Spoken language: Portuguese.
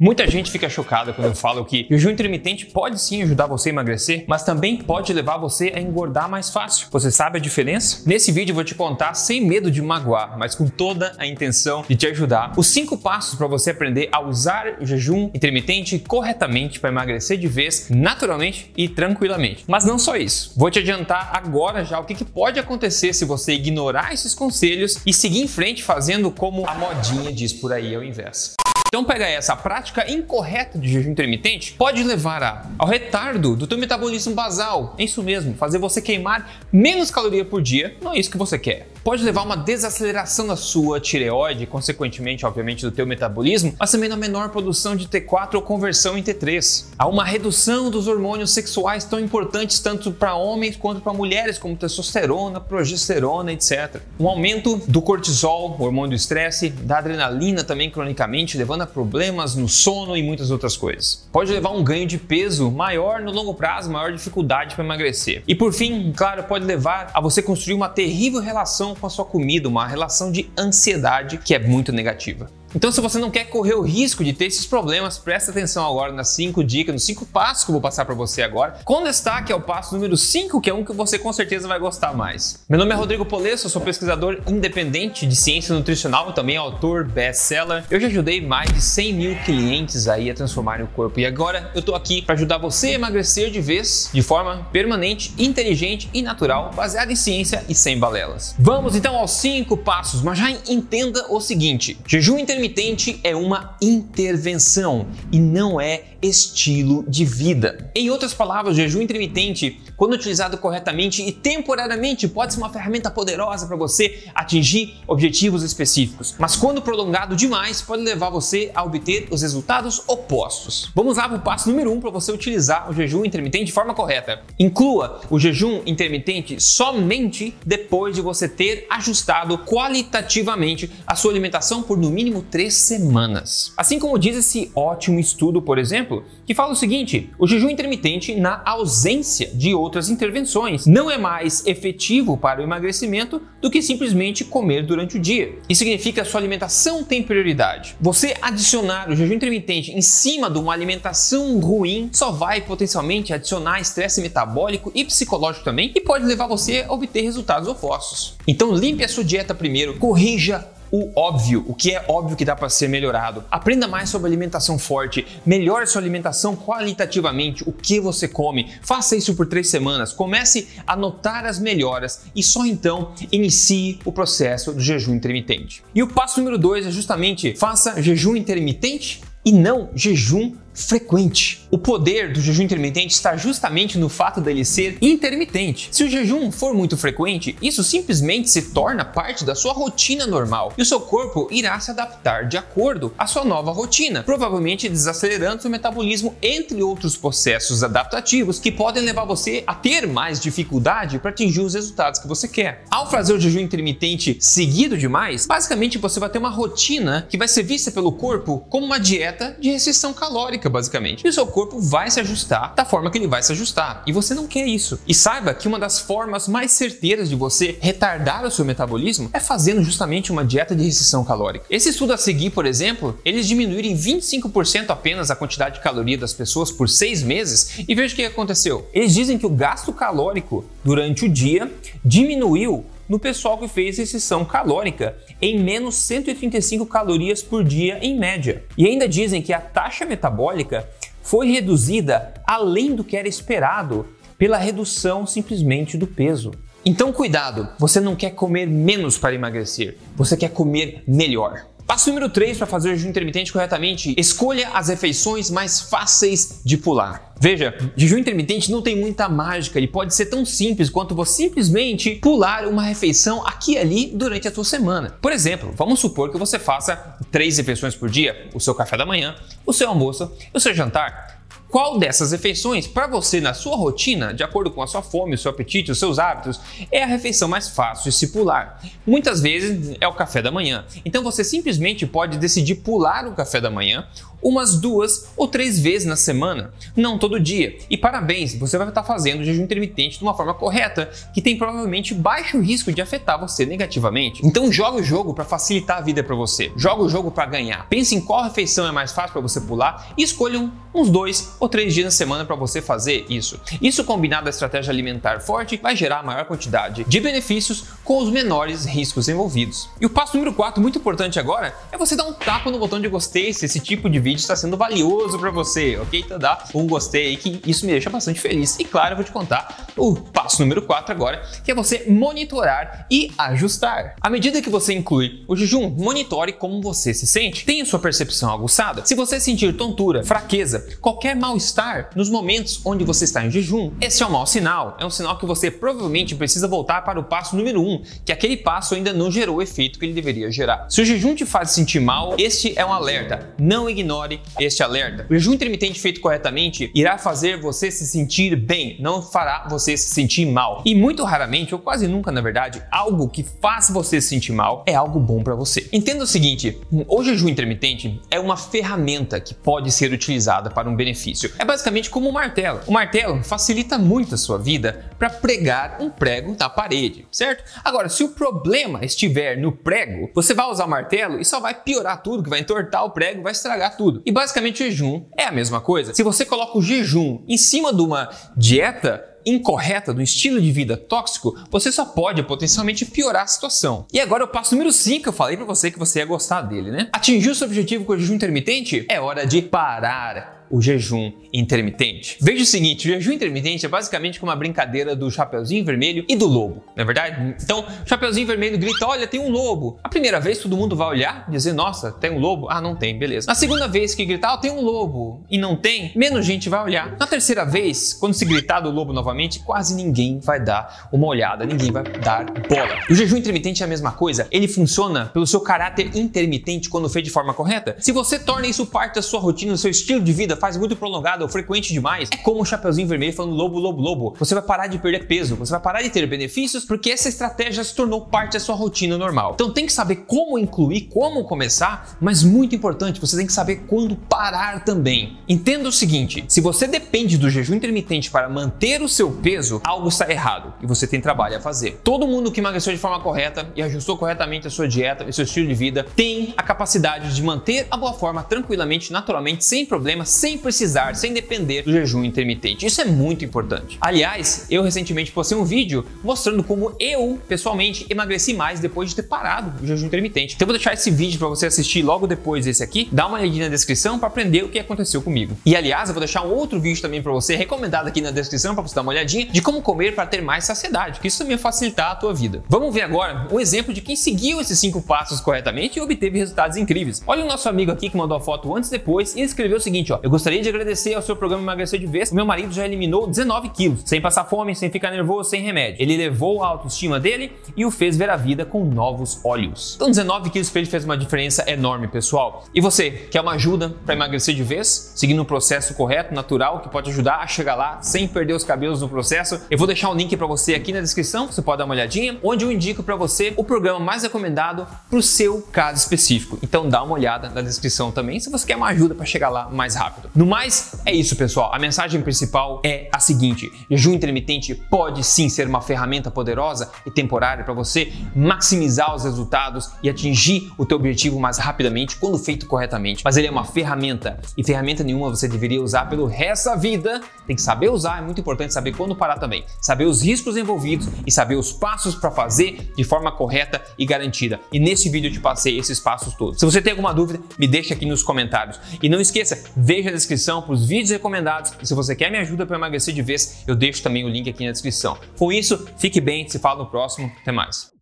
Muita gente fica chocada quando eu falo que jejum intermitente pode sim ajudar você a emagrecer, mas também pode levar você a engordar mais fácil. Você sabe a diferença? Nesse vídeo eu vou te contar sem medo de magoar, mas com toda a intenção de te ajudar, os cinco passos para você aprender a usar o jejum intermitente corretamente para emagrecer de vez, naturalmente e tranquilamente. Mas não só isso. Vou te adiantar agora já o que, que pode acontecer se você ignorar esses conselhos e seguir em frente fazendo como a modinha diz por aí ao invés. Então pega essa, prática incorreta de jejum intermitente pode levar a, ao retardo do teu metabolismo basal. É isso mesmo, fazer você queimar menos caloria por dia, não é isso que você quer. Pode levar a uma desaceleração da sua tireoide, consequentemente, obviamente, do teu metabolismo, mas também na menor produção de T4 ou conversão em T3. Há uma redução dos hormônios sexuais tão importantes tanto para homens quanto para mulheres, como testosterona, progesterona, etc. Um aumento do cortisol, hormônio do estresse, da adrenalina também cronicamente, levando problemas no sono e muitas outras coisas. Pode levar a um ganho de peso maior no longo prazo, maior dificuldade para emagrecer. E por fim, claro, pode levar a você construir uma terrível relação com a sua comida, uma relação de ansiedade que é muito negativa. Então, se você não quer correr o risco de ter esses problemas, presta atenção agora nas 5 dicas, nos 5 passos que eu vou passar para você agora, com destaque ao passo número 5, que é um que você com certeza vai gostar mais. Meu nome é Rodrigo Polesso, eu sou pesquisador independente de ciência nutricional, também autor best-seller. Eu já ajudei mais de 100 mil clientes aí a transformarem o corpo e agora eu tô aqui para ajudar você a emagrecer de vez, de forma permanente, inteligente e natural, baseada em ciência e sem balelas. Vamos então aos 5 passos, mas já entenda o seguinte: jejum intermitente intermitente é uma intervenção e não é estilo de vida. Em outras palavras, jejum intermitente, quando utilizado corretamente e temporariamente, pode ser uma ferramenta poderosa para você atingir objetivos específicos, mas quando prolongado demais, pode levar você a obter os resultados opostos. Vamos lá para o passo número 1 um para você utilizar o jejum intermitente de forma correta. Inclua o jejum intermitente somente depois de você ter ajustado qualitativamente a sua alimentação por no mínimo três semanas. Assim como diz esse ótimo estudo, por exemplo, que fala o seguinte: o jejum intermitente, na ausência de outras intervenções, não é mais efetivo para o emagrecimento do que simplesmente comer durante o dia. Isso significa que a sua alimentação tem prioridade. Você adicionar o jejum intermitente em cima de uma alimentação ruim só vai potencialmente adicionar estresse metabólico e psicológico também e pode levar você a obter resultados opostos. Então limpe a sua dieta primeiro, corrija o óbvio, o que é óbvio que dá para ser melhorado. Aprenda mais sobre alimentação forte, melhore sua alimentação qualitativamente, o que você come. Faça isso por três semanas, comece a notar as melhoras e só então inicie o processo do jejum intermitente. E o passo número dois é justamente faça jejum intermitente e não jejum frequente. O poder do jejum intermitente está justamente no fato dele ser intermitente. Se o jejum for muito frequente, isso simplesmente se torna parte da sua rotina normal e o seu corpo irá se adaptar de acordo à sua nova rotina, provavelmente desacelerando seu metabolismo, entre outros processos adaptativos que podem levar você a ter mais dificuldade para atingir os resultados que você quer. Ao fazer o jejum intermitente seguido demais, basicamente você vai ter uma rotina que vai ser vista pelo corpo como uma dieta de restrição calórica basicamente. E o seu corpo vai se ajustar da forma que ele vai se ajustar. E você não quer isso. E saiba que uma das formas mais certeiras de você retardar o seu metabolismo é fazendo justamente uma dieta de restrição calórica. Esse estudo a seguir, por exemplo, eles diminuíram em 25% apenas a quantidade de caloria das pessoas por seis meses e veja o que aconteceu. Eles dizem que o gasto calórico durante o dia diminuiu no pessoal que fez restrição calórica, em menos 135 calorias por dia em média. E ainda dizem que a taxa metabólica foi reduzida além do que era esperado pela redução simplesmente do peso. Então, cuidado, você não quer comer menos para emagrecer, você quer comer melhor. Passo número 3 para fazer o jejum intermitente corretamente: escolha as refeições mais fáceis de pular. Veja, jejum intermitente não tem muita mágica e pode ser tão simples quanto você simplesmente pular uma refeição aqui e ali durante a sua semana. Por exemplo, vamos supor que você faça três refeições por dia: o seu café da manhã, o seu almoço e o seu jantar. Qual dessas refeições, para você na sua rotina, de acordo com a sua fome, o seu apetite, os seus hábitos, é a refeição mais fácil de se pular. Muitas vezes é o café da manhã. Então você simplesmente pode decidir pular o café da manhã umas duas ou três vezes na semana, não todo dia. E parabéns, você vai estar fazendo o jejum intermitente de uma forma correta, que tem provavelmente baixo risco de afetar você negativamente. Então joga o jogo para facilitar a vida para você. Joga o jogo para ganhar. Pense em qual refeição é mais fácil para você pular e escolha uns dois ou três dias na semana para você fazer isso. Isso combinado à estratégia alimentar forte vai gerar a maior quantidade de benefícios com os menores riscos envolvidos. E o passo número 4, muito importante agora, é você dar um tapa no botão de gostei se esse tipo de vídeo está sendo valioso para você, ok? Então dá um gostei aí que isso me deixa bastante feliz. E claro, eu vou te contar o passo número 4 agora, que é você monitorar e ajustar. À medida que você inclui o jejum, monitore como você se sente. Tenha sua percepção aguçada. Se você sentir tontura, fraqueza, qualquer mal-estar nos momentos onde você está em jejum, esse é um mau sinal. É um sinal que você provavelmente precisa voltar para o passo número 1, um, que aquele passo ainda não gerou o efeito que ele deveria gerar. Se o jejum te faz sentir mal, este é um alerta. Não ignore este alerta. O jejum intermitente feito corretamente irá fazer você se sentir bem, não fará você se sentir mal. E muito raramente, ou quase nunca na verdade, algo que faz você se sentir mal é algo bom para você. Entenda o seguinte: o jejum intermitente é uma ferramenta que pode ser utilizada para um benefício. É basicamente como um martelo. O martelo facilita muito a sua vida para pregar um prego na parede, certo? Agora, se o problema estiver no prego, você vai usar o martelo e só vai piorar tudo, que vai entortar o prego, vai estragar tudo. E basicamente o jejum é a mesma coisa. Se você coloca o jejum em cima de uma dieta incorreta, do estilo de vida tóxico, você só pode potencialmente piorar a situação. E agora o passo número 5, eu falei para você que você ia gostar dele, né? Atingir o seu objetivo com o jejum intermitente? É hora de parar o jejum intermitente. Veja o seguinte, o jejum intermitente é basicamente como uma brincadeira do Chapeuzinho Vermelho e do lobo, não é verdade? Então, o Chapeuzinho Vermelho grita, olha, tem um lobo. A primeira vez todo mundo vai olhar e dizer, nossa, tem um lobo? Ah, não tem, beleza. Na segunda vez que gritar, oh, tem um lobo e não tem, menos gente vai olhar. Na terceira vez, quando se gritar do lobo novamente, quase ninguém vai dar uma olhada, ninguém vai dar bola. O jejum intermitente é a mesma coisa, ele funciona pelo seu caráter intermitente quando feito de forma correta. Se você torna isso parte da sua rotina, do seu estilo de vida, faz muito prolongado ou frequente demais, é como o Chapeuzinho Vermelho falando lobo, lobo, lobo. Você vai parar de perder peso, você vai parar de ter benefícios porque essa estratégia se tornou parte da sua rotina normal. Então tem que saber como incluir, como começar, mas muito importante, você tem que saber quando parar também. Entenda o seguinte: se você depende do jejum intermitente para manter o seu peso, algo está errado e você tem trabalho a fazer. Todo mundo que emagreceu de forma correta e ajustou corretamente a sua dieta e seu estilo de vida tem a capacidade de manter a boa forma tranquilamente, naturalmente, sem problema, sem precisar, sem depender do jejum intermitente. Isso é muito importante. Aliás, eu recentemente postei um vídeo mostrando como eu, pessoalmente, emagreci mais depois de ter parado o jejum intermitente. Então eu vou deixar esse vídeo para você assistir logo depois desse aqui. Dá uma olhadinha na descrição para aprender o que aconteceu comigo. E aliás, eu vou deixar um outro vídeo também para você, recomendado aqui na descrição para você dar uma olhadinha de como comer para ter mais saciedade, que isso também facilitar a tua vida. Vamos ver agora um exemplo de quem seguiu esses cinco passos corretamente e obteve resultados incríveis. Olha o nosso amigo aqui que mandou a foto antes e depois e escreveu o seguinte, ó: "Eu gostaria de agradecer ao seu programa Emagrecer de Vez. O meu marido já eliminou 19 quilos, sem passar fome, sem ficar nervoso, sem remédio. Ele levou a autoestima dele e o fez ver a vida com novos olhos. Então, 19 quilos para ele fez uma diferença enorme, pessoal. E você, quer uma ajuda para emagrecer de vez? Seguindo um processo correto, natural, que pode ajudar a chegar lá sem perder os cabelos no processo? Eu vou deixar um link para você aqui na descrição, você pode dar uma olhadinha, onde eu indico para você o programa mais recomendado para o seu caso específico. Então, dá uma olhada na descrição também se você quer uma ajuda para chegar lá mais rápido. No mais, é isso, pessoal. A mensagem principal é a seguinte: jejum intermitente pode sim ser uma ferramenta poderosa e temporária para você maximizar os resultados e atingir o teu objetivo mais rapidamente quando feito corretamente. Mas ele é uma ferramenta e ferramenta nenhuma você deveria usar pelo resto da vida. Tem que saber usar, é muito importante saber quando parar também. Saber os riscos envolvidos e saber os passos para fazer de forma correta e garantida. E nesse vídeo eu te passei esses passos todos. Se você tem alguma dúvida, me deixa aqui nos comentários. E não esqueça, veja descrição para os vídeos recomendados. E se você quer me ajuda para emagrecer de vez, eu deixo também o link aqui na descrição. Com isso, fique bem, se fala no próximo. Até mais.